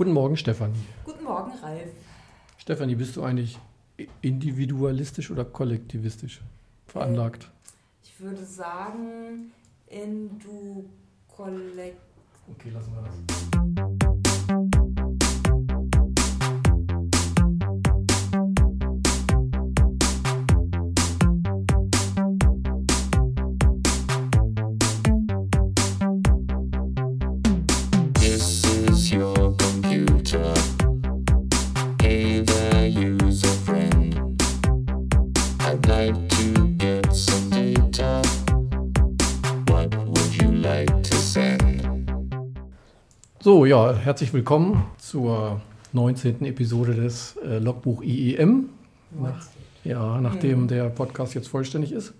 Guten Morgen, Stefanie. Guten Morgen, Ralf. Stefanie, bist du eigentlich individualistisch oder kollektivistisch veranlagt? Äh, ich würde sagen, in du kollekt. Okay, lassen wir das. Ja, herzlich willkommen zur 19. Episode des äh, Logbuch IEM. Nach, ja, nachdem der Podcast jetzt vollständig ist.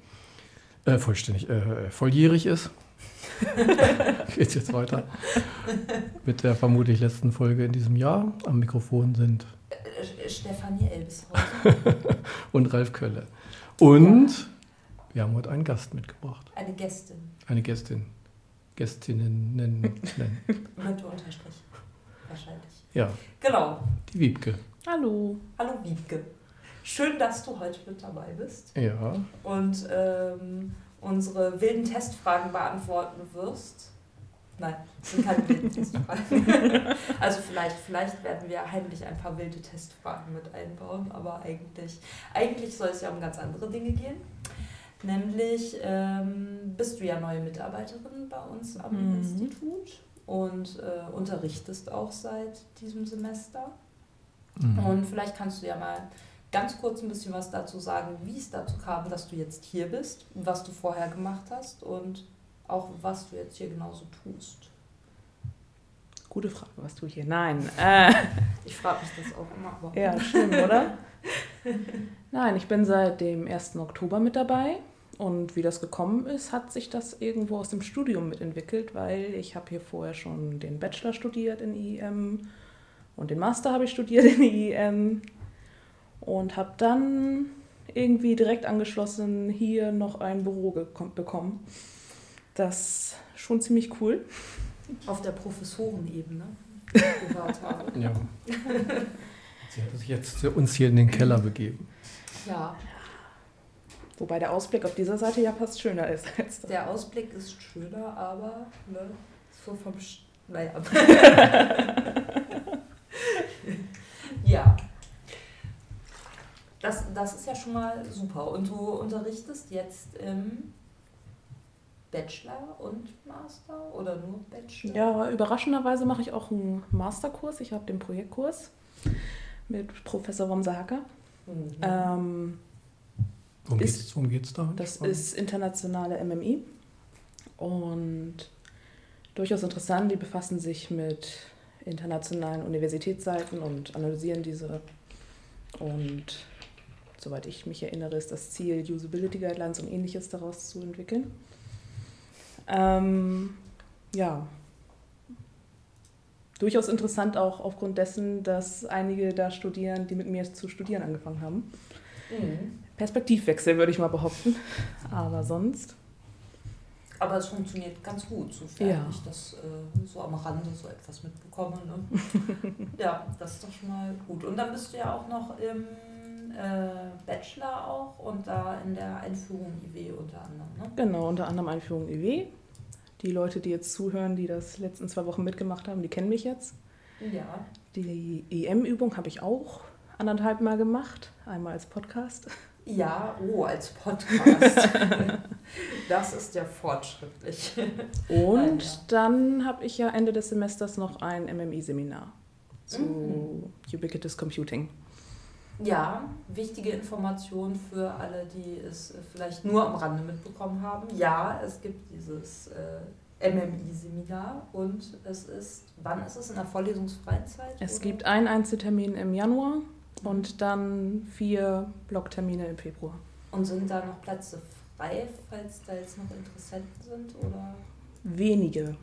Äh, vollständig, äh, volljährig ist. Geht's jetzt weiter. Mit der vermutlich letzten Folge in diesem Jahr. Am Mikrofon sind Äh, Stefanie Elbishausen. und Ralf Kölle. Und wir haben heute einen Gast mitgebracht. Eine Gästin Eine Gästin. Gästinnen nennen. nennen. mit Unterstrich. Wahrscheinlich. Ja, Genau. die Wiebke. Hallo. Hallo, Wiebke. Schön, dass du heute mit dabei bist Ja, und ähm, unsere wilden Testfragen beantworten wirst. Nein, es sind keine wilden Testfragen. also vielleicht, vielleicht werden wir heimlich ein paar wilde Testfragen mit einbauen, aber eigentlich, eigentlich soll es ja um ganz andere Dinge gehen. Nämlich ähm, bist du ja neue Mitarbeiterin bei uns am Mhm. Institut und äh, unterrichtest auch seit diesem Semester. Mhm. Und vielleicht kannst du ja mal ganz kurz ein bisschen was dazu sagen, wie es dazu kam, dass du jetzt hier bist, was du vorher gemacht hast und auch was du jetzt hier genauso tust. Gute Frage, was tue ich hier? Nein. Äh, Ich frage mich das auch immer. Aber ja, schlimm, oder? Nein, ich bin seit dem 1. Oktober mit dabei. Und wie das gekommen ist, hat sich das irgendwo aus dem Studium mitentwickelt, weil ich habe hier vorher schon den Bachelor studiert in IEM und den Master habe ich studiert in IEM und habe dann irgendwie direkt angeschlossen hier noch ein Büro bekommen. Das ist schon ziemlich cool. auf der Professorenebene gehört habe. ja. Sie hat sich jetzt zu uns hier in den Keller begeben. Ja, Wobei der Ausblick auf dieser Seite ja fast schöner ist als das. der Ausblick ist schöner, aber ne, so vom Sch naja. ja. Das, das ist ja schon mal super. Und du unterrichtest jetzt im Bachelor und Master oder nur Bachelor? Ja, überraschenderweise mache ich auch einen Masterkurs. Ich habe den Projektkurs mit Professor Womse Hacker. Mhm. Ähm, Worum Ist- geht's, worum geht's da? das ist internationale MMI und durchaus interessant. Die befassen sich mit internationalen Universitätsseiten und analysieren diese. Und soweit ich mich erinnere, ist das Ziel, Usability Guidelines und ähnliches daraus zu entwickeln. Ähm, ja. Durchaus interessant auch aufgrund dessen, dass einige da studieren, die mit mir zu studieren angefangen haben. Mhm. Perspektivwechsel, würde ich mal behaupten. Aber sonst. Aber es funktioniert ganz gut, sofern Ja. ich das äh, so am Rande so etwas mitbekomme. Ne? ja, das ist doch schon mal gut. Und dann bist du ja auch noch im äh, Bachelor auch und da in der Einführung IW unter anderem. Ne? Genau, unter anderem Einführung EW. Die Leute, die jetzt zuhören, die das letzten zwei Wochen mitgemacht haben, die kennen mich jetzt. Ja, Die EM-Übung habe ich auch anderthalb Mal gemacht. Einmal als Podcast. ja, oh, als Podcast. das ist ja fortschrittlich. Und Ja. dann habe ich ja Ende des Semesters noch ein MMI-Seminar zu Mhm. Ubiquitous Computing. Ja, wichtige Information für alle, die es vielleicht nur am Rande mitbekommen haben. Ja, es gibt dieses äh, MMI-Seminar und es ist, wann ist es? In der vorlesungsfreien Zeit? Es oder? gibt einen Einzeltermin im Januar und dann vier Blocktermine im Februar. Und sind da noch Plätze frei, falls da jetzt noch Interessenten sind? Oder? Wenige.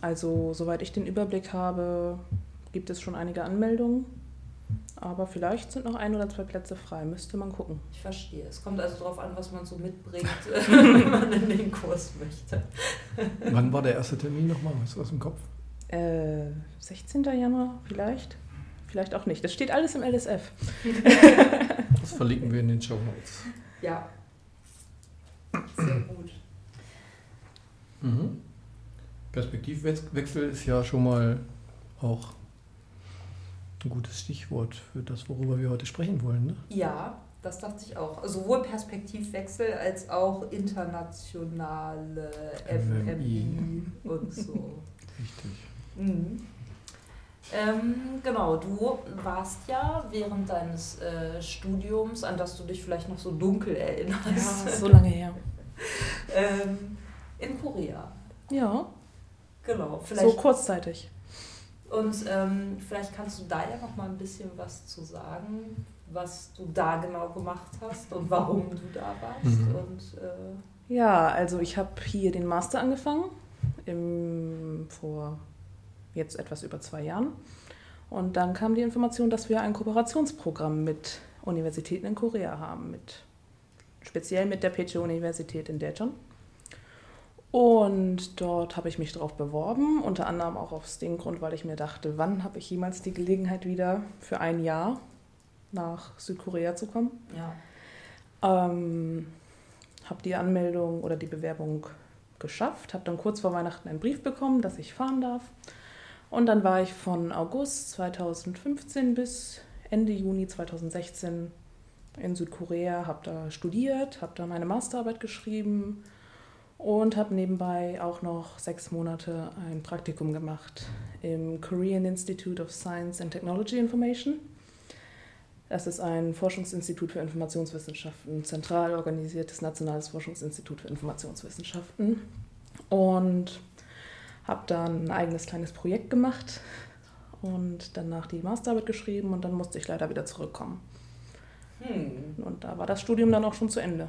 Also, soweit ich den Überblick habe, gibt es schon einige Anmeldungen. Aber vielleicht sind noch ein oder zwei Plätze frei. Müsste man gucken. Ich verstehe. Es kommt also darauf an, was man so mitbringt, wenn man in den Kurs möchte. Wann war der erste Termin nochmal? Hast du das im Kopf? Äh, 16. Januar vielleicht. Vielleicht auch nicht. Das steht alles im LSF. Das verlinken wir in den Show Notes. Ja. Sehr gut. Mhm. Perspektivwechsel ist ja schon mal auch ein gutes Stichwort für das, worüber wir heute sprechen wollen. Ne? Ja, das dachte ich auch. Also sowohl Perspektivwechsel als auch internationale FMI und so. Richtig. Mhm. Ähm, genau, du warst ja während deines äh, Studiums, an das du dich vielleicht noch so dunkel erinnerst, Ja, so lange her. ähm, in Korea. Ja, Genau, so vielleicht. kurzzeitig. Und ähm, vielleicht kannst du da ja noch mal ein bisschen was zu sagen, was du da genau gemacht hast und warum du da warst. Mhm. Und äh, Ja, also ich habe hier den Master angefangen, im, vor jetzt etwas über zwei Jahren. Und dann kam die Information, dass wir ein Kooperationsprogramm mit Universitäten in Korea haben, mit, speziell mit der Peche-Universität in Daejeon. Und dort habe ich mich darauf beworben, unter anderem auch aus dem Grund, weil ich mir dachte, wann habe ich jemals die Gelegenheit wieder für ein Jahr nach Südkorea zu kommen. ja. Ähm, habe die Anmeldung oder die Bewerbung geschafft, habe dann kurz vor Weihnachten einen Brief bekommen, dass ich fahren darf. Und dann war ich von August 2015 bis Ende Juni 2016 in Südkorea, habe da studiert, habe da meine Masterarbeit geschrieben und habe nebenbei auch noch sechs Monate ein Praktikum gemacht im Korean Institute of Science and Technology Information. Das ist ein Forschungsinstitut für Informationswissenschaften, ein zentral organisiertes nationales Forschungsinstitut für Informationswissenschaften. Und habe dann ein eigenes kleines Projekt gemacht und danach die Masterarbeit geschrieben und dann musste ich leider wieder zurückkommen. Hm. Und da war das Studium dann auch schon zu Ende.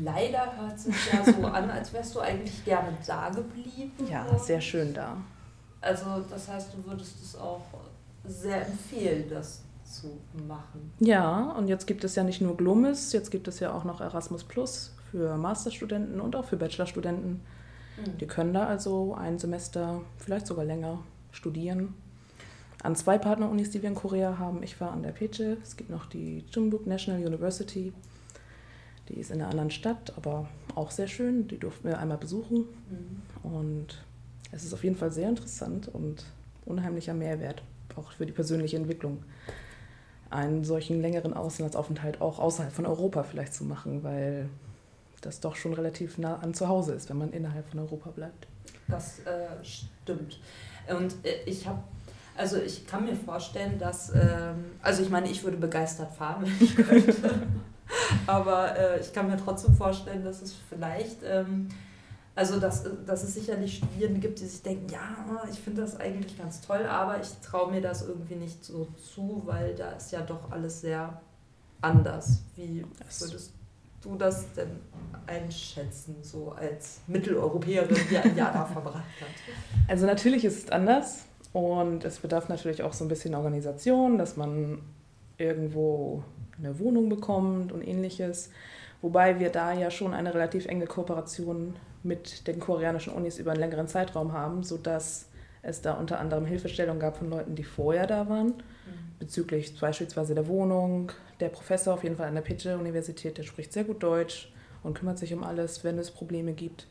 Leider hört sich ja so an, als wärst du eigentlich gerne da geblieben. Ja, sehr schön da. Also das heißt, du würdest es auch sehr empfehlen, das zu machen. Ja, und jetzt gibt es ja nicht nur Glomis, jetzt gibt es ja auch noch Erasmus Plus für Masterstudenten und auch für Bachelorstudenten. Die können da also ein Semester, vielleicht sogar länger, studieren. An zwei Partnerunis, die wir in Korea haben. Ich war an der Peche. Es gibt noch die Chumbuk National University. Die ist in einer anderen Stadt, aber auch sehr schön. Die durften wir einmal besuchen. Mhm. Und es ist auf jeden Fall sehr interessant und unheimlicher Mehrwert, auch für die persönliche Entwicklung, einen solchen längeren Auslandsaufenthalt auch außerhalb von Europa vielleicht zu machen, weil das doch schon relativ nah an zu Hause ist, wenn man innerhalb von Europa bleibt. Das äh, stimmt. Und äh, ich habe, also ich kann mir vorstellen, dass, ähm, also ich meine, ich würde begeistert fahren, wenn ich könnte. Aber äh, ich kann mir trotzdem vorstellen, dass es vielleicht, ähm, also dass, dass es sicherlich Studierende gibt, die sich denken, ja, ich finde das eigentlich ganz toll, aber ich traue mir das irgendwie nicht so zu, weil da ist ja doch alles sehr anders. Wie würdest du das denn einschätzen, so als Mitteleuropäerin, die ein Jahr da verbracht hat? Also natürlich ist es anders und es bedarf natürlich auch so ein bisschen Organisation, dass man irgendwo eine Wohnung bekommt und ähnliches. Wobei wir da ja schon eine relativ enge Kooperation mit den koreanischen Unis über einen längeren Zeitraum haben, sodass es da unter anderem Hilfestellung gab von Leuten, die vorher da waren, bezüglich beispielsweise der Wohnung. Der Professor auf jeden Fall an der Peche-Universität, der spricht sehr gut Deutsch und kümmert sich um alles, wenn es Probleme gibt.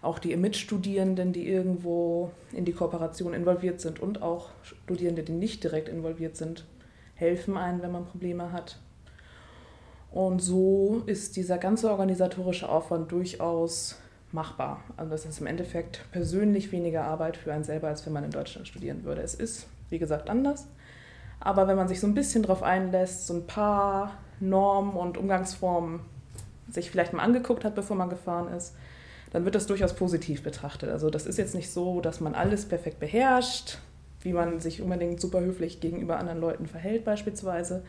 Auch die Mitstudierenden, die irgendwo in die Kooperation involviert sind und auch Studierende, die nicht direkt involviert sind, helfen einem, wenn man Probleme hat. Und so ist dieser ganze organisatorische Aufwand durchaus machbar. Also das ist im Endeffekt persönlich weniger Arbeit für einen selber, als wenn man in Deutschland studieren würde. Es ist, wie gesagt, anders. Aber wenn man sich so ein bisschen darauf einlässt, so ein paar Normen und Umgangsformen sich vielleicht mal angeguckt hat, bevor man gefahren ist, dann wird das durchaus positiv betrachtet. Also das ist jetzt nicht so, dass man alles perfekt beherrscht, wie man sich unbedingt super höflich gegenüber anderen Leuten verhält beispielsweise.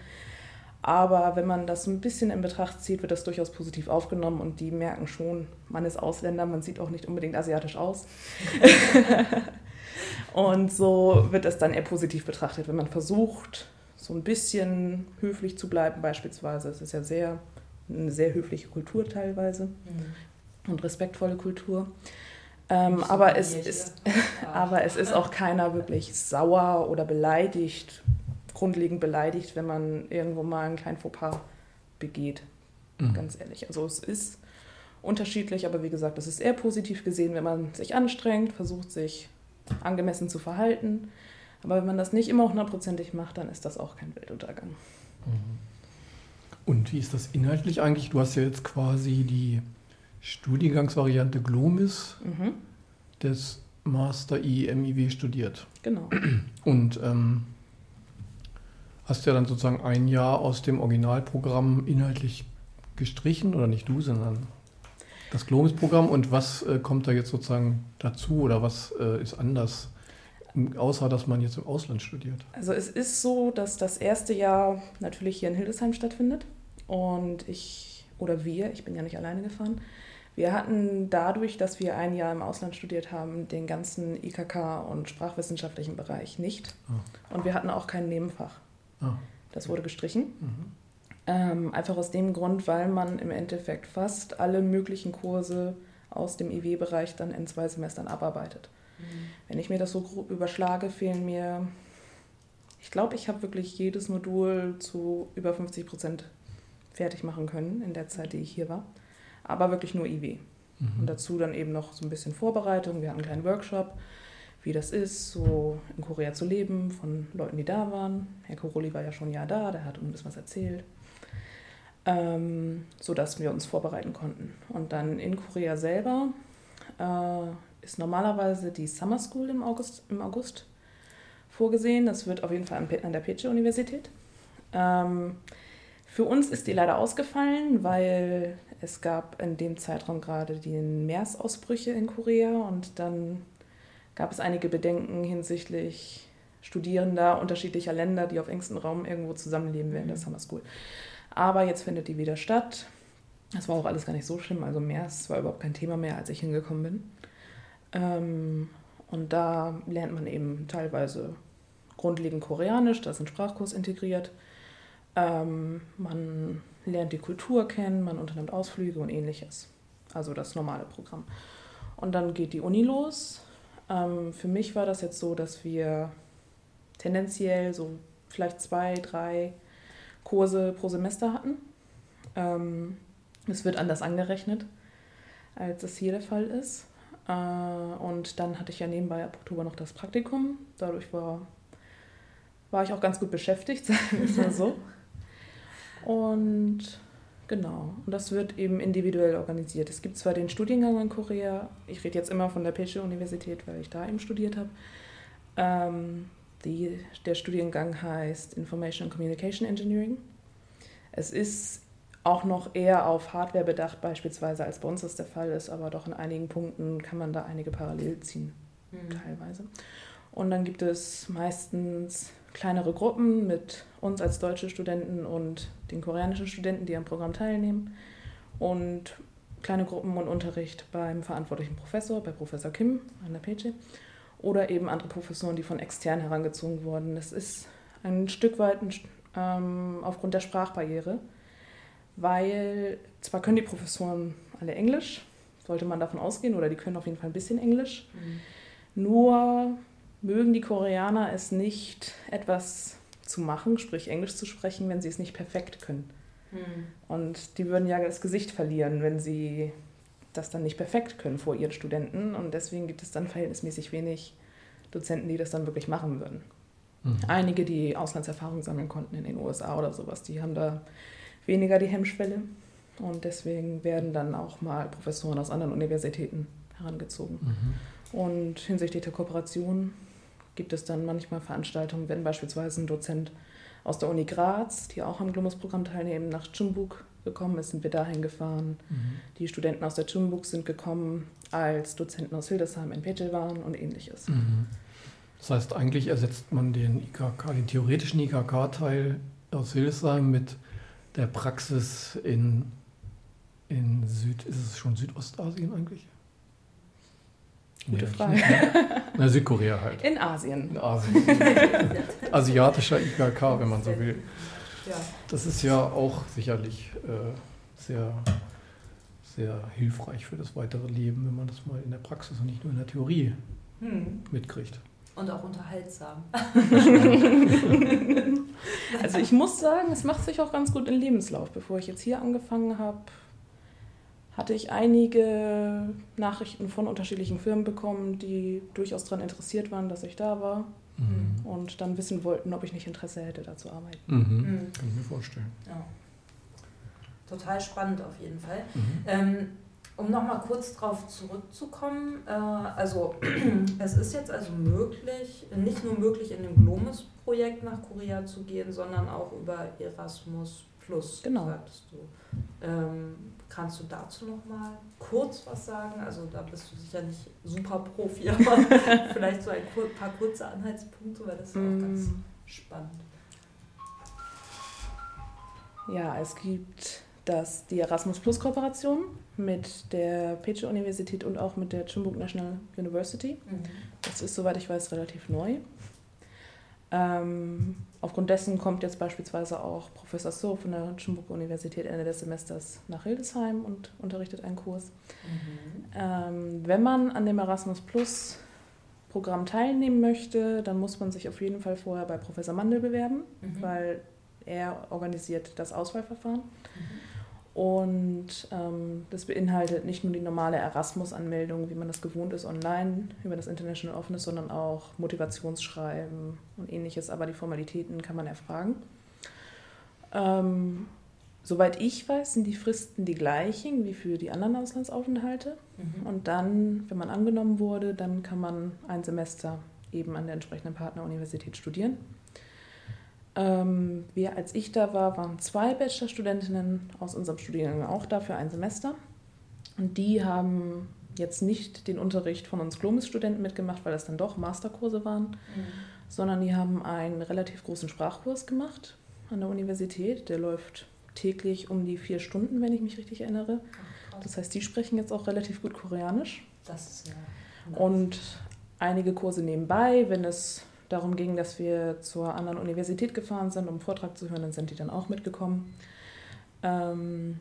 Aber wenn man das ein bisschen in Betracht zieht, wird das durchaus positiv aufgenommen und die merken schon, man ist Ausländer, man sieht auch nicht unbedingt asiatisch aus. und so wird es dann eher positiv betrachtet, wenn man versucht, so ein bisschen höflich zu bleiben beispielsweise. Es ist ja sehr, eine sehr höfliche Kultur teilweise und respektvolle Kultur. Ähm, aber, es ist, aber es ist auch keiner wirklich sauer oder beleidigt, grundlegend beleidigt, wenn man irgendwo mal einen kleinen Fauxpas begeht. Mhm. Ganz ehrlich. Also es ist unterschiedlich, aber wie gesagt, es ist eher positiv gesehen, wenn man sich anstrengt, versucht sich angemessen zu verhalten. Aber wenn man das nicht immer hundertprozentig macht, dann ist das auch kein Weltuntergang. Und wie ist das inhaltlich eigentlich? Du hast ja jetzt quasi die Studiengangsvariante Glomis Mhm, des Master IEMIW studiert. genau. Und ähm, hast ja dann sozusagen ein Jahr aus dem Originalprogramm inhaltlich gestrichen, oder nicht du, sondern das Glomis-Programm. Und was äh, kommt da jetzt sozusagen dazu oder was äh, ist anders, außer dass man jetzt im Ausland studiert? Also es ist so, dass das erste Jahr natürlich hier in Hildesheim stattfindet. Und ich, oder wir, ich bin ja nicht alleine gefahren, wir hatten dadurch, dass wir ein Jahr im Ausland studiert haben, den ganzen IKK und sprachwissenschaftlichen Bereich nicht. Und wir hatten auch kein Nebenfach. Ah, Das wurde gestrichen. mhm. Ähm, einfach aus dem Grund, weil man im Endeffekt fast alle möglichen Kurse aus dem IW-Bereich dann in zwei Semestern abarbeitet. Mhm. Wenn ich mir das so grob überschlage, fehlen mir, ich glaube, ich habe wirklich jedes Modul zu über 50 Prozent fertig machen können in der Zeit, die ich hier war. Aber wirklich nur IW. Und Mhm. dazu dann eben noch so ein bisschen Vorbereitung. Wir hatten einen kleinen Workshop, wie das ist, so in Korea zu leben, von Leuten, die da waren. Herr Koroli war ja schon ein Jahr da, der hat uns was erzählt. Ähm, so dass wir uns vorbereiten konnten. Und dann in Korea selber äh, ist normalerweise die Summer School im August, im August vorgesehen. Das wird auf jeden Fall an der Peche-Universität. Ähm, für uns ist die leider ausgefallen, weil es gab in dem Zeitraum gerade die Meersausbrüche in Korea und dann gab es einige Bedenken hinsichtlich Studierender unterschiedlicher Länder, die auf engstem Raum irgendwo zusammenleben während der Summer School. Aber jetzt findet die wieder statt. Das war auch alles gar nicht so schlimm. Also Meers war überhaupt kein Thema mehr, als ich hingekommen bin. Ähm, und da lernt man eben teilweise grundlegend Koreanisch, da ist ein Sprachkurs integriert. Ähm, man lernt die Kultur kennen, man unternimmt Ausflüge und ähnliches. Also das normale Programm. Und dann geht die Uni los. Ähm, für mich war das jetzt so, dass wir tendenziell so vielleicht zwei, drei Kurse pro Semester hatten. Ähm, es wird anders angerechnet, als es hier der Fall ist. Äh, und dann hatte ich ja nebenbei ab Oktober noch das Praktikum. Dadurch war, war ich auch ganz gut beschäftigt, sagen wir es mal so. Und genau, und das wird eben individuell organisiert. Es gibt zwar den Studiengang in Korea, ich rede jetzt immer von der Peche-Universität, weil ich da eben studiert habe. Ähm, die, der Studiengang heißt Information and Communication Engineering. Es ist auch noch eher auf Hardware bedacht, beispielsweise als bei uns das der Fall ist, aber doch in einigen Punkten kann man da einige parallel ziehen, Mhm. teilweise. Und dann gibt es meistens kleinere Gruppen mit uns als deutsche Studenten und den koreanischen Studenten, die am Programm teilnehmen. Und kleine Gruppen und Unterricht beim verantwortlichen Professor, bei Professor Kim an der PG. Oder eben andere Professoren, die von extern herangezogen wurden. Das ist ein Stück weit ein, ähm, aufgrund der Sprachbarriere, weil zwar können die Professoren alle Englisch, sollte man davon ausgehen, oder die können auf jeden Fall ein bisschen Englisch, Mhm. nur mögen die Koreaner es nicht, etwas zu machen, sprich Englisch zu sprechen, wenn sie es nicht perfekt können. Mhm. Und die würden ja das Gesicht verlieren, wenn sie das dann nicht perfekt können vor ihren Studenten. Und deswegen gibt es dann verhältnismäßig wenig Dozenten, die das dann wirklich machen würden. Mhm. Einige, die Auslandserfahrung sammeln konnten in den USA oder sowas, die haben da weniger die Hemmschwelle. Und deswegen werden dann auch mal Professoren aus anderen Universitäten herangezogen. Mhm. Und hinsichtlich der Kooperation gibt es dann manchmal Veranstaltungen, wenn beispielsweise ein Dozent aus der Uni Graz, die auch am Glomus-Programm teilnehmen, nach Chumbuk gekommen ist, sind wir dahin gefahren. Mhm. Die Studenten aus der Chumbuk sind gekommen, als Dozenten aus Hildesheim in Petel waren und ähnliches. Mhm. Das heißt, eigentlich ersetzt man den IKK, den theoretischen IKK-Teil aus Hildesheim mit der Praxis in, in Süd, ist es schon Südostasien eigentlich? Gute Nee, Frage. Na, Südkorea halt. In Asien. In Asien. Asiatischer IKK, wenn man so will. Ja. Das ist ja auch sicherlich äh, sehr, sehr hilfreich für das weitere Leben, wenn man das mal in der Praxis und nicht nur in der Theorie Hm. mitkriegt. Und auch unterhaltsam. Also ich muss sagen, es macht sich auch ganz gut im Lebenslauf. Bevor ich jetzt hier angefangen habe, hatte ich einige Nachrichten von unterschiedlichen Firmen bekommen, die durchaus daran interessiert waren, dass ich da war Mhm. und dann wissen wollten, ob ich nicht Interesse hätte, da zu arbeiten. Mhm. Mhm. Kann ich mir vorstellen. Ja. Total spannend auf jeden Fall. Mhm. Ähm, um nochmal kurz darauf zurückzukommen, äh, also es ist jetzt also möglich, nicht nur möglich in dem Glomus-Projekt nach Korea zu gehen, sondern auch über Erasmus Plus, Genau. sagtest du. Ähm, kannst du dazu nochmal kurz was sagen? Also da bist du sicher nicht super Profi, aber vielleicht so ein paar kurze Anhaltspunkte, weil das ist auch ganz Mm, spannend. Ja, es gibt das, die Erasmus Plus Kooperation mit der Peche Universität und auch mit der Chimbuk National University. Mhm. Das ist, soweit ich weiß, relativ neu. Ähm, aufgrund dessen kommt jetzt beispielsweise auch Professor So von der Chimbuk Universität Ende des Semesters nach Hildesheim und unterrichtet einen Kurs. Mhm. Ähm, wenn man an dem Erasmus Plus Programm teilnehmen möchte, dann muss man sich auf jeden Fall vorher bei Professor Mandel bewerben, Mhm. weil er organisiert das Auswahlverfahren. Mhm. Und ähm, das beinhaltet nicht nur die normale Erasmus-Anmeldung, wie man das gewohnt ist, online über das International Office, sondern auch Motivationsschreiben und ähnliches. Aber die Formalitäten kann man erfragen. Ähm, soweit ich weiß, sind die Fristen die gleichen wie für die anderen Auslandsaufenthalte. Mhm. Und dann, wenn man angenommen wurde, dann kann man ein Semester eben an der entsprechenden Partneruniversität studieren. Ähm, wir, als ich da war, waren zwei Bachelorstudentinnen aus unserem Studiengang auch da für ein Semester. Und die haben jetzt nicht den Unterricht von uns Glomis-Studenten mitgemacht, weil das dann doch Masterkurse waren, Mhm. sondern die haben einen relativ großen Sprachkurs gemacht an der Universität. Der läuft täglich um die vier Stunden, wenn ich mich richtig erinnere. Ach. Das heißt, die sprechen jetzt auch relativ gut Koreanisch. Das ist ja. nice. Und einige Kurse nebenbei, wenn es darum ging, dass wir zur anderen Universität gefahren sind, um einen Vortrag zu hören, dann sind die dann auch mitgekommen. Ähm,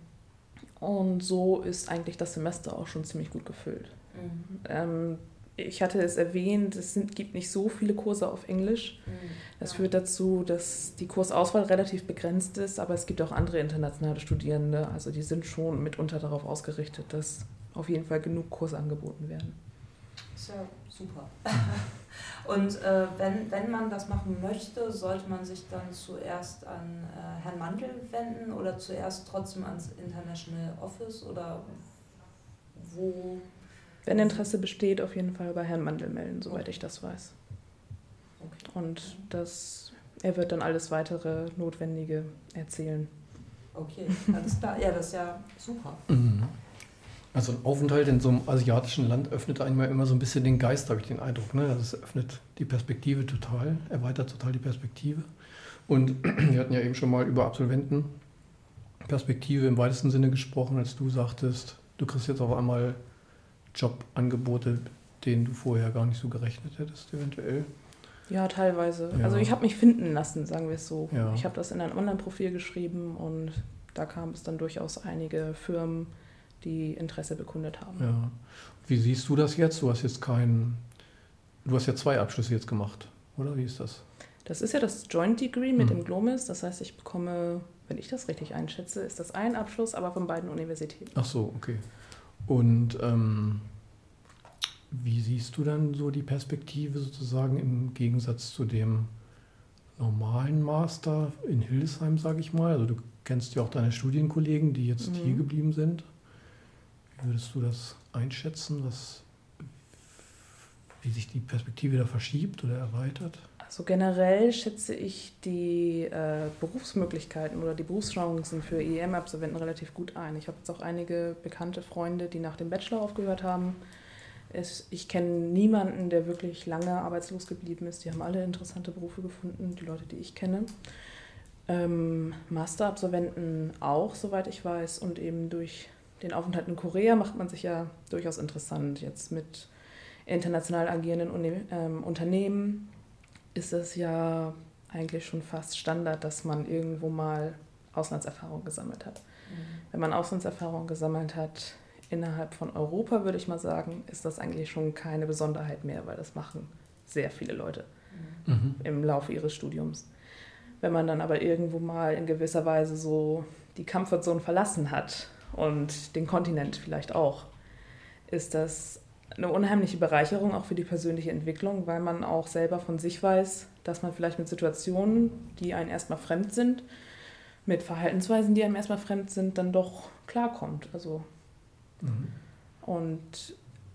und so ist eigentlich das Semester auch schon ziemlich gut gefüllt. Mhm. Ähm, ich hatte es erwähnt, es sind, gibt nicht so viele Kurse auf Englisch. Mhm. Das Ja. führt dazu, dass die Kursauswahl relativ begrenzt ist, aber es gibt auch andere internationale Studierende. Also die sind schon mitunter darauf ausgerichtet, dass auf jeden Fall genug Kurse angeboten werden. Ist ja super. Und äh, wenn, wenn man das machen möchte, sollte man sich dann zuerst an äh, Herrn Mandel wenden oder zuerst trotzdem ans International Office oder wo? Wenn Interesse besteht, auf jeden Fall bei Herrn Mandel melden, soweit Okay. ich das weiß. Okay. Und das, er wird dann alles weitere Notwendige erzählen. Okay, alles klar. Ja, das ist ja super. Mhm. Also ein Aufenthalt in so einem asiatischen Land öffnet einem ja immer so ein bisschen den Geist, habe ich den Eindruck. Ne? Also es öffnet die Perspektive total, erweitert total die Perspektive. Und wir hatten ja eben schon mal über Absolventenperspektive im weitesten Sinne gesprochen, als du sagtest, du kriegst jetzt auf einmal Jobangebote, denen du vorher gar nicht so gerechnet hättest, eventuell. Ja, teilweise. Ja. Also ich habe mich finden lassen, sagen wir es so. Ja. Ich habe das in ein Online-Profil geschrieben und da kam es dann durchaus einige Firmen, die Interesse bekundet haben. Ja. Wie siehst du das jetzt? Du hast jetzt keinen, du hast ja zwei Abschlüsse jetzt gemacht, oder? Wie ist das? Das ist ja das Joint Degree mit Mhm. dem Glomis. Das heißt, ich bekomme, wenn ich das richtig einschätze, ist das ein Abschluss, aber von beiden Universitäten. Ach so, okay. Und ähm, wie siehst du dann so die Perspektive sozusagen im Gegensatz zu dem normalen Master in Hildesheim, sage ich mal? Also du kennst ja auch deine Studienkollegen, die jetzt Mhm. hier geblieben sind. Würdest du das einschätzen, was, wie sich die Perspektive da verschiebt oder erweitert? Also generell schätze ich die äh, Berufsmöglichkeiten oder die Berufschancen für IEM-Absolventen relativ gut ein. Ich habe jetzt auch einige bekannte Freunde, die nach dem Bachelor aufgehört haben. Es, ich kenne niemanden, der wirklich lange arbeitslos geblieben ist. Die haben alle interessante Berufe gefunden, die Leute, die ich kenne. Ähm, Masterabsolventen auch, soweit ich weiß. Und eben durch den Aufenthalt in Korea macht man sich ja durchaus interessant. Jetzt mit international agierenden Uni ähm, Unternehmen ist es ja eigentlich schon fast Standard, dass man irgendwo mal Auslandserfahrung gesammelt hat. Wenn man Auslandserfahrung gesammelt hat, innerhalb von Europa, würde ich mal sagen, ist das eigentlich schon keine Besonderheit mehr, weil das machen sehr viele Leute Mhm. im Laufe ihres Studiums. Wenn man dann aber irgendwo mal in gewisser Weise so die Comfortzone verlassen hat und den Kontinent vielleicht auch, ist das eine unheimliche Bereicherung auch für die persönliche Entwicklung, weil man auch selber von sich weiß, dass man vielleicht mit Situationen, die einem erstmal fremd sind, mit Verhaltensweisen, die einem erstmal fremd sind, dann doch klarkommt. Also Mhm. und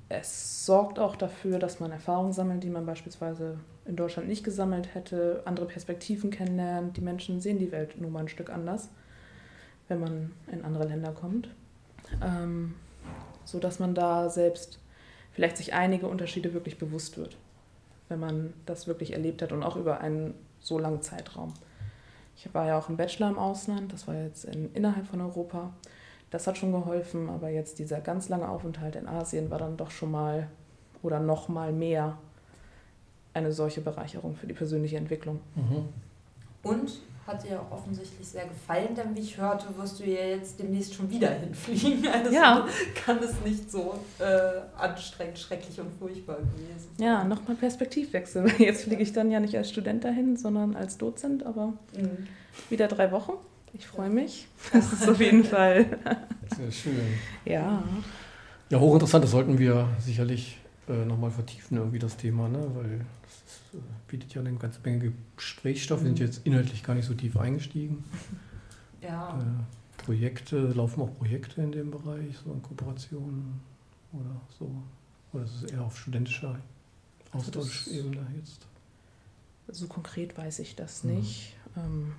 es sorgt auch dafür, dass man Erfahrungen sammelt, die man beispielsweise in Deutschland nicht gesammelt hätte, andere Perspektiven kennenlernt. Die Menschen sehen die Welt nun mal ein Stück anders, wenn man in andere Länder kommt. Ähm, so dass man da selbst vielleicht sich einige Unterschiede wirklich bewusst wird, wenn man das wirklich erlebt hat und auch über einen so langen Zeitraum. Ich war ja auch im Bachelor im Ausland, das war jetzt in, innerhalb von Europa. Das hat schon geholfen, aber jetzt dieser ganz lange Aufenthalt in Asien war dann doch schon mal oder noch mal mehr eine solche Bereicherung für die persönliche Entwicklung. Mhm. Und hat dir auch offensichtlich sehr gefallen, denn wie ich hörte, wirst du ja jetzt demnächst schon wieder hinfliegen. Also Ja. kann es nicht so äh, anstrengend, schrecklich und furchtbar gewesen sein. Ja, nochmal Perspektivwechsel. Jetzt fliege ich dann ja nicht als Student dahin, sondern als Dozent, aber Mhm. wieder drei Wochen. Ich freue mich. Das ist auf jeden Fall. Sehr schön. Ja. Ja, hochinteressant, das sollten wir sicherlich äh, nochmal vertiefen, irgendwie das Thema, ne? weil das äh, bietet ja eine ganze Menge Gesprächsstoff. Wir sind Mhm. jetzt inhaltlich gar nicht so tief eingestiegen. Ja. Äh, Projekte, laufen auch Projekte in dem Bereich, so in Kooperationen oder so? Oder ist es eher auf studentischer Also Austauschebene jetzt? So konkret weiß ich das Mhm. nicht. Ähm,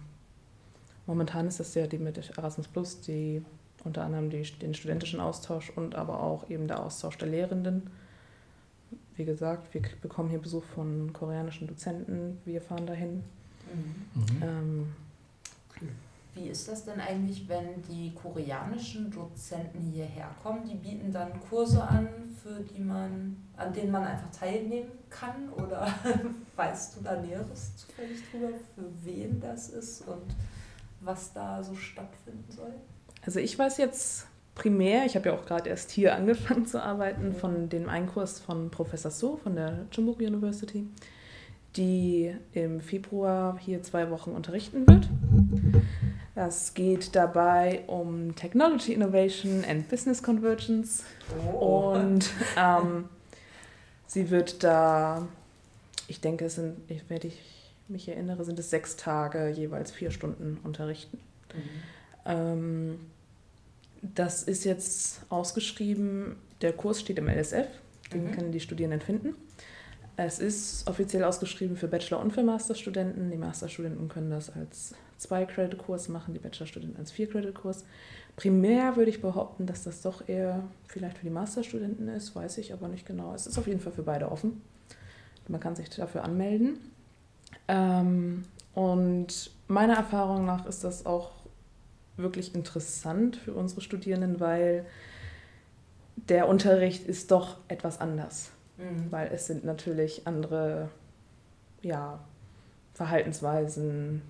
momentan ist das ja die mit Erasmus Plus, die unter anderem die, den studentischen Austausch und aber auch eben der Austausch der Lehrenden. Wie gesagt, wir bekommen hier Besuch von koreanischen Dozenten, wir fahren dahin. Mhm. Mhm. Ähm, Wie ist das denn eigentlich, wenn die koreanischen Dozenten hierher kommen? Die bieten dann Kurse an, für die man, an denen man einfach teilnehmen kann? Oder weißt du da Näheres zufällig drüber, für wen das ist und was da so stattfinden soll? Also ich weiß jetzt primär, ich habe ja auch gerade erst hier angefangen zu arbeiten, von dem einen Kurs von Professor So von der Chunbuk University, die im Februar hier zwei Wochen unterrichten wird. Es geht dabei um Technology Innovation and Business Convergence Oh. und ähm, sie wird da, ich denke, es sind, ich, wenn ich mich erinnere, sind es sechs Tage, jeweils vier Stunden unterrichten. Mhm. Ähm, das ist jetzt ausgeschrieben, der Kurs steht im LSF, den Mhm. können die Studierenden finden. Es ist offiziell ausgeschrieben für Bachelor- und für Masterstudenten. Die Masterstudenten können das als Zwei-Credit-Kurs machen, die Bachelorstudenten als Vier-Credit-Kurs. Primär würde ich behaupten, dass das doch eher vielleicht für die Masterstudenten ist, weiß ich aber nicht genau. Es ist auf jeden Fall für beide offen. Man kann sich dafür anmelden. Ähm, und meiner Erfahrung nach ist das auch wirklich interessant für unsere Studierenden, weil der Unterricht ist doch etwas anders, Mhm. weil es sind natürlich andere ja, Verhaltensweisen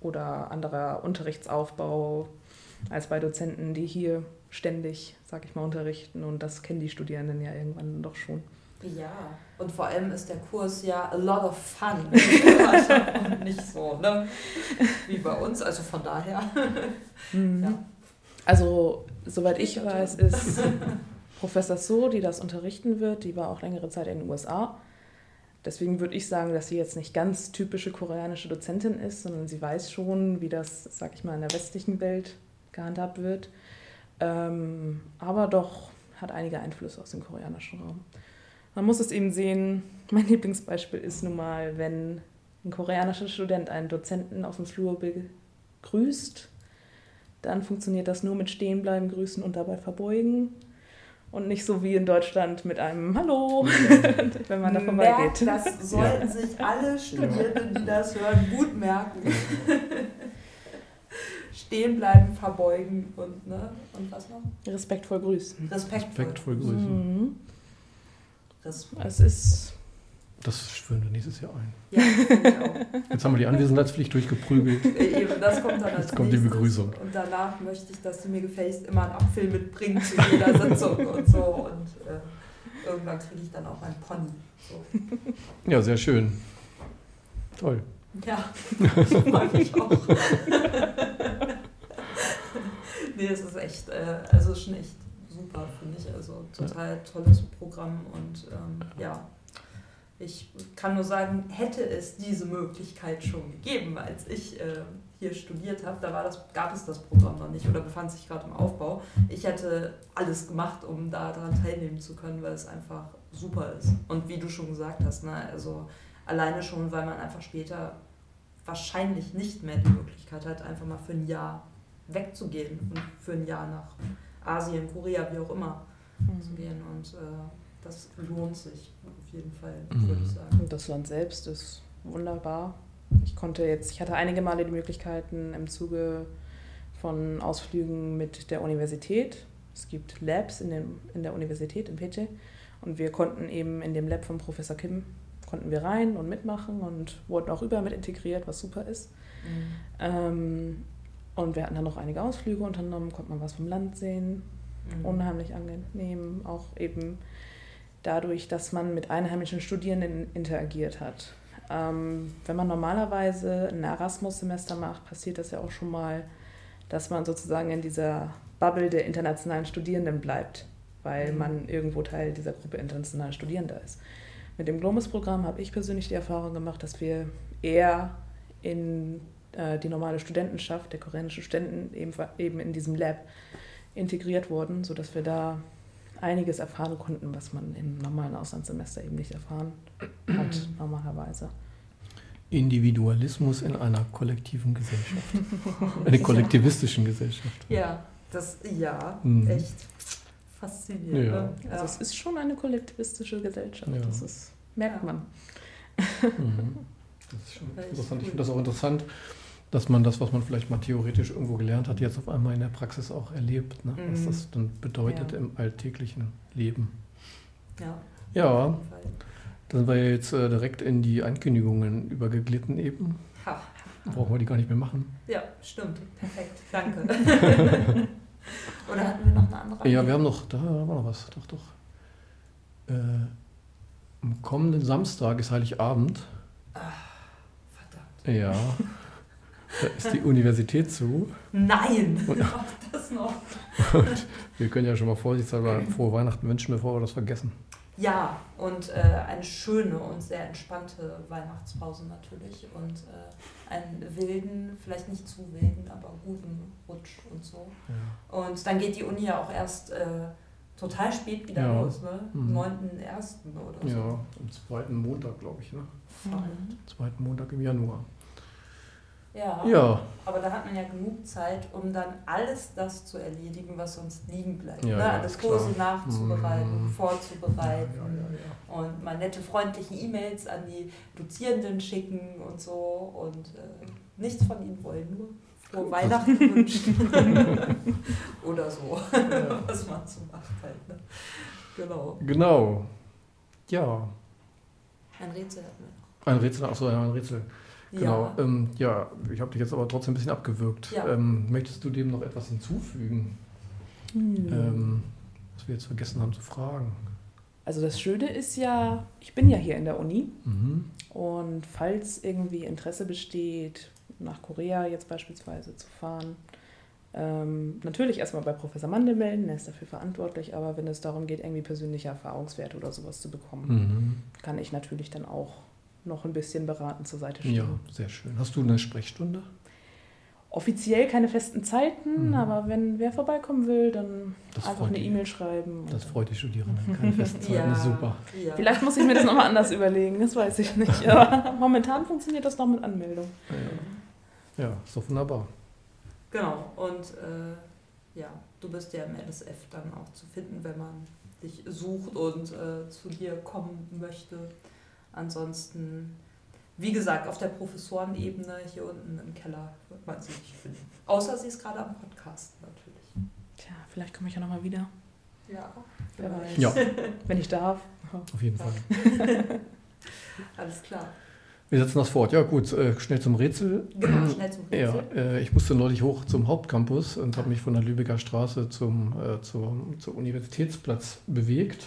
oder anderer Unterrichtsaufbau als bei Dozenten, die hier ständig, sag ich mal, unterrichten und das kennen die Studierenden ja irgendwann doch schon. Ja, und vor allem ist der Kurs ja a lot of fun. also und nicht so, ne? Wie bei uns, also von daher. Mhm. Ja. Also, soweit ich Ja, weiß, ist Professor So, die das unterrichten wird, die war auch längere Zeit in den USA. Deswegen würde ich sagen, dass sie jetzt nicht ganz typische koreanische Dozentin ist, sondern sie weiß schon, wie das, sag ich mal, in der westlichen Welt gehandhabt wird. Ähm, aber doch hat einige Einflüsse aus dem koreanischen Raum. Man muss es eben sehen, mein Lieblingsbeispiel ist nun mal, wenn ein koreanischer Student einen Dozenten auf dem Flur begrüßt, dann funktioniert das nur mit Stehenbleiben, Grüßen und dabei verbeugen. Und nicht so wie in Deutschland mit einem Hallo, wenn man da vorbeigeht. das sollten sich alle Studierenden, die das hören, gut merken. Stehen bleiben, verbeugen und, ne? Und was noch? Respektvoll grüßen. Respektvoll. Respektvoll grüßen. Mhm. Es ist Das führen wir nächstes Jahr ein. Ja, ich. Jetzt haben wir die Anwesenheitspflicht durchgeprügelt. Äh, Eben, das kommt dann als Jetzt kommt die. Begrüßung. Und danach möchte ich, dass du mir gefälligst immer einen Apfel mitbringst zu jeder Sitzung und so. Und äh, irgendwann kriege ich dann auch einen Pony. So. Ja, sehr schön. Toll. Ja, ich mag mich auch. nee, es ist echt, äh, also schon echt super, finde ich. Also total tolles Programm und ähm, ja. Ich kann nur sagen, hätte es diese Möglichkeit schon gegeben, als ich äh, hier studiert habe, da war das, gab es das Programm noch nicht oder befand sich gerade im Aufbau. Ich hätte alles gemacht, um daran teilnehmen zu können, weil es einfach super ist. Und wie du schon gesagt hast, ne, also alleine schon, weil man einfach später wahrscheinlich nicht mehr die Möglichkeit hat, einfach mal für ein Jahr wegzugehen und für ein Jahr nach Asien, Korea, wie auch immer zu gehen. Und äh, das lohnt sich auf jeden Fall, würde ich Mhm. sagen. Und das Land selbst ist wunderbar. Ich konnte jetzt, ich hatte einige Male die Möglichkeiten im Zuge von Ausflügen mit der Universität. Es gibt Labs in, dem, in der Universität in Pete und wir konnten eben in dem Lab von Professor Kim konnten wir rein und mitmachen und wurden auch über mit integriert, was super ist. Ähm, und wir hatten dann noch einige Ausflüge unternommen, konnte man was vom Land sehen, Mhm. unheimlich angenehm, auch eben dadurch, dass man mit einheimischen Studierenden interagiert hat. Ähm, wenn man normalerweise ein Erasmus-Semester macht, passiert das ja auch schon mal, dass man sozusagen in dieser Bubble der internationalen Studierenden bleibt, weil Mhm. man irgendwo Teil dieser Gruppe internationaler Studierender ist. Mit dem Glomus-Programm habe ich persönlich die Erfahrung gemacht, dass wir eher in äh, die normale Studentenschaft der koreanischen Studenten eben, eben in diesem Lab integriert wurden, sodass wir da einiges erfahren konnten, was man im normalen Auslandssemester eben nicht erfahren hat, normalerweise. Individualismus in einer kollektiven Gesellschaft. Eine kollektivistischen Gesellschaft. Ja, das, ja, Mhm. echt faszinierend. Ja. ne? Also es ist schon eine kollektivistische Gesellschaft, Ja. das ist, merkt Ja. man. Mhm. Das ist schon Echt interessant. Ich cool. finde das auch interessant, dass man das, was man vielleicht mal theoretisch irgendwo gelernt hat, jetzt auf einmal in der Praxis auch erlebt. Ne? Was Mhm. das dann bedeutet Ja. im alltäglichen Leben. Ja, Ja, dann sind wir jetzt äh, direkt in die Ankündigungen übergeglitten eben. Ha. Brauchen wir die gar nicht mehr machen. Ja, stimmt. Perfekt. Danke. Oder hatten wir noch eine andere? Ja, wir haben noch, da wir noch was. Doch, doch. Äh, am kommenden Samstag ist Heiligabend. Verdammt. Ja. Da ist die Universität zu. Nein! Und- Auch das noch. Und wir können ja schon mal vorsichtshalber frohe Weihnachten wünschen, bevor wir das vergessen. Ja, und äh, eine schöne und sehr entspannte Weihnachtspause natürlich und äh, einen wilden, vielleicht nicht zu wilden, aber guten Rutsch und so. Ja. Und dann geht die Uni ja auch erst äh, total spät wieder Ja. los, ne? Mhm. 9.1. oder Ja, so. am zweiten Montag, glaube ich. Ne? Verrückt. Zweiten Montag im Januar. Ja. Ja, Aber da hat man ja genug Zeit, um dann alles das zu erledigen, was sonst liegen bleibt. Ja, ne? ja, klar. Kurse nachzubereiten, Mhm. vorzubereiten Ja, und mal nette, freundliche E-Mails an die Dozierenden schicken und so und äh, nichts von ihnen wollen, nur frohe Weihnachten wünschen. Oder so, was man so macht halt. Ne? Genau. Genau. Ja, Ein Rätsel wir noch. ein Rätsel, achso, ja, ein Rätsel. Genau. Ja. Ähm, ja, ich habe dich jetzt aber trotzdem ein bisschen abgewürgt. Ja. Ähm, möchtest du dem noch etwas hinzufügen, ähm, was wir jetzt vergessen haben zu fragen? Also das Schöne ist ja, ich bin ja hier in der Uni Mhm. und falls irgendwie Interesse besteht, nach Korea jetzt beispielsweise zu fahren, ähm, natürlich erstmal bei Professor Mandel melden, er ist dafür verantwortlich, aber wenn es darum geht, irgendwie persönliche Erfahrungswerte oder sowas zu bekommen, Mhm. kann ich natürlich dann auch noch ein bisschen beratend zur Seite stehen. Ja, sehr schön. Hast du eine Sprechstunde? Offiziell keine festen Zeiten, Mhm. aber wenn wer vorbeikommen will, dann Das einfach freut eine E-Mail schreiben. Das freut die Studierenden. Keine festen Zeiten, ist super. Ja. Vielleicht muss ich mir das nochmal anders überlegen, das weiß ich nicht. Aber momentan funktioniert das noch mit Anmeldung. Ja, ja ist doch wunderbar. Genau, und äh, ja, du bist ja im LSF dann auch zu finden, wenn man dich sucht und äh, zu dir kommen möchte. Ansonsten, wie gesagt, auf der Professorenebene hier unten im Keller wird man sie nicht finden. Außer sie ist gerade am Podcast natürlich. Tja, vielleicht komme ich ja nochmal wieder, Ja, Wer vielleicht. weiß. Ja, wenn ich darf. auf jeden Fall. Alles klar. Wir setzen das fort. Ja, gut, äh, schnell zum Rätsel. Genau, schnell zum Ja, Rätsel. äh, ich musste neulich hoch zum Hauptcampus und habe mich von der Lübecker Straße zum, äh, zum, zum Universitätsplatz bewegt.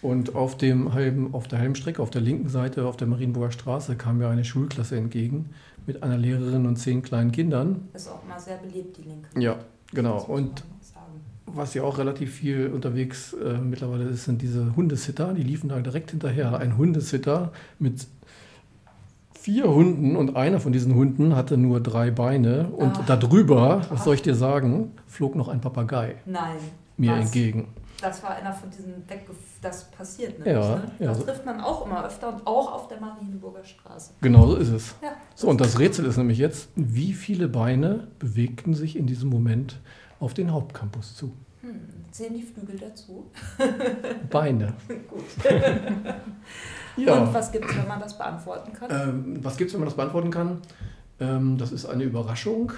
Und auf, dem halben, auf der halben Strecke, auf der linken Seite, auf der Marienburger Straße, kam mir eine Schulklasse entgegen mit einer Lehrerin und zehn kleinen Kindern. Ist auch mal sehr belebt, die Linke. Ja, genau. Und was ja auch relativ viel unterwegs äh, mittlerweile ist, sind diese Hundesitter. Die liefen da direkt hinterher. Ein Hundesitter mit vier Hunden und einer von diesen Hunden hatte nur drei Beine. Und Ah. darüber, was soll ich dir sagen, flog noch ein Papagei Nein. mir Was? entgegen. Das war einer von diesen Weggef das passiert Ja, nämlich. ne? ja, Das so- trifft man auch immer öfter und auch auf der Marienburger Straße. Genau so ist es. Ja. So, und das Rätsel ist nämlich jetzt, wie viele Beine bewegten sich in diesem Moment auf den Hauptcampus zu? Hm. Sehen die Flügel dazu? Beine. Gut. Ja. Und was gibt es, wenn man das beantworten kann? Ähm, was gibt es, wenn man das beantworten kann? Ähm, das ist eine Überraschung,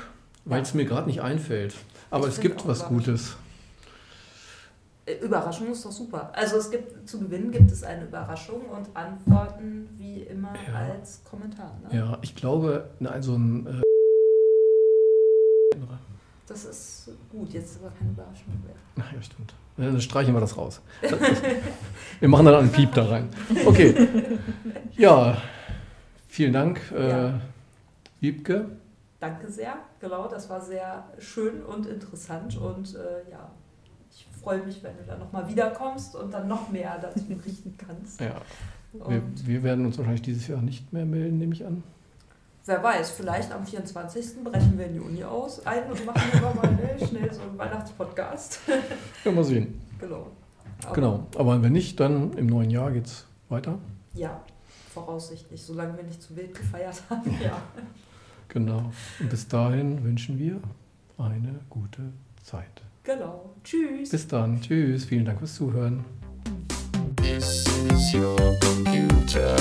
weil es mir gerade nicht einfällt. Aber Ich es gibt was. Gutes. Äh, Überraschung ist doch super. Also es gibt zu gewinnen gibt es eine Überraschung und Antworten wie immer Ja. als Kommentar. Ne? Ja, ich glaube, nein, so ein. Äh, Das ist gut. Jetzt ist aber keine Überraschung mehr. Ach ja, stimmt. Dann streichen wir das raus. Das ist, wir machen dann einen Piep da rein. Okay. Ja, vielen Dank, äh, Ja. Wiebke. Danke sehr. Genau, das war sehr schön und interessant und äh, ja, freue mich, wenn du dann nochmal wiederkommst und dann noch mehr dazu berichten kannst. Ja, wir, wir werden uns wahrscheinlich dieses Jahr nicht mehr melden, nehme ich an. wer weiß, vielleicht am 24. brechen wir in die Uni aus ein und machen lieber mal ne, schnell so einen Weihnachtspodcast. Ja, mal sehen. genau. Aber Genau. Aber wenn nicht, dann im neuen Jahr geht es weiter. Ja, voraussichtlich, solange wir nicht zu wild gefeiert haben. Ja. Genau. Und bis dahin wünschen wir eine gute Zeit. Genau. Tschüss. Bis dann. Tschüss. Vielen Dank fürs Zuhören. This is your computer.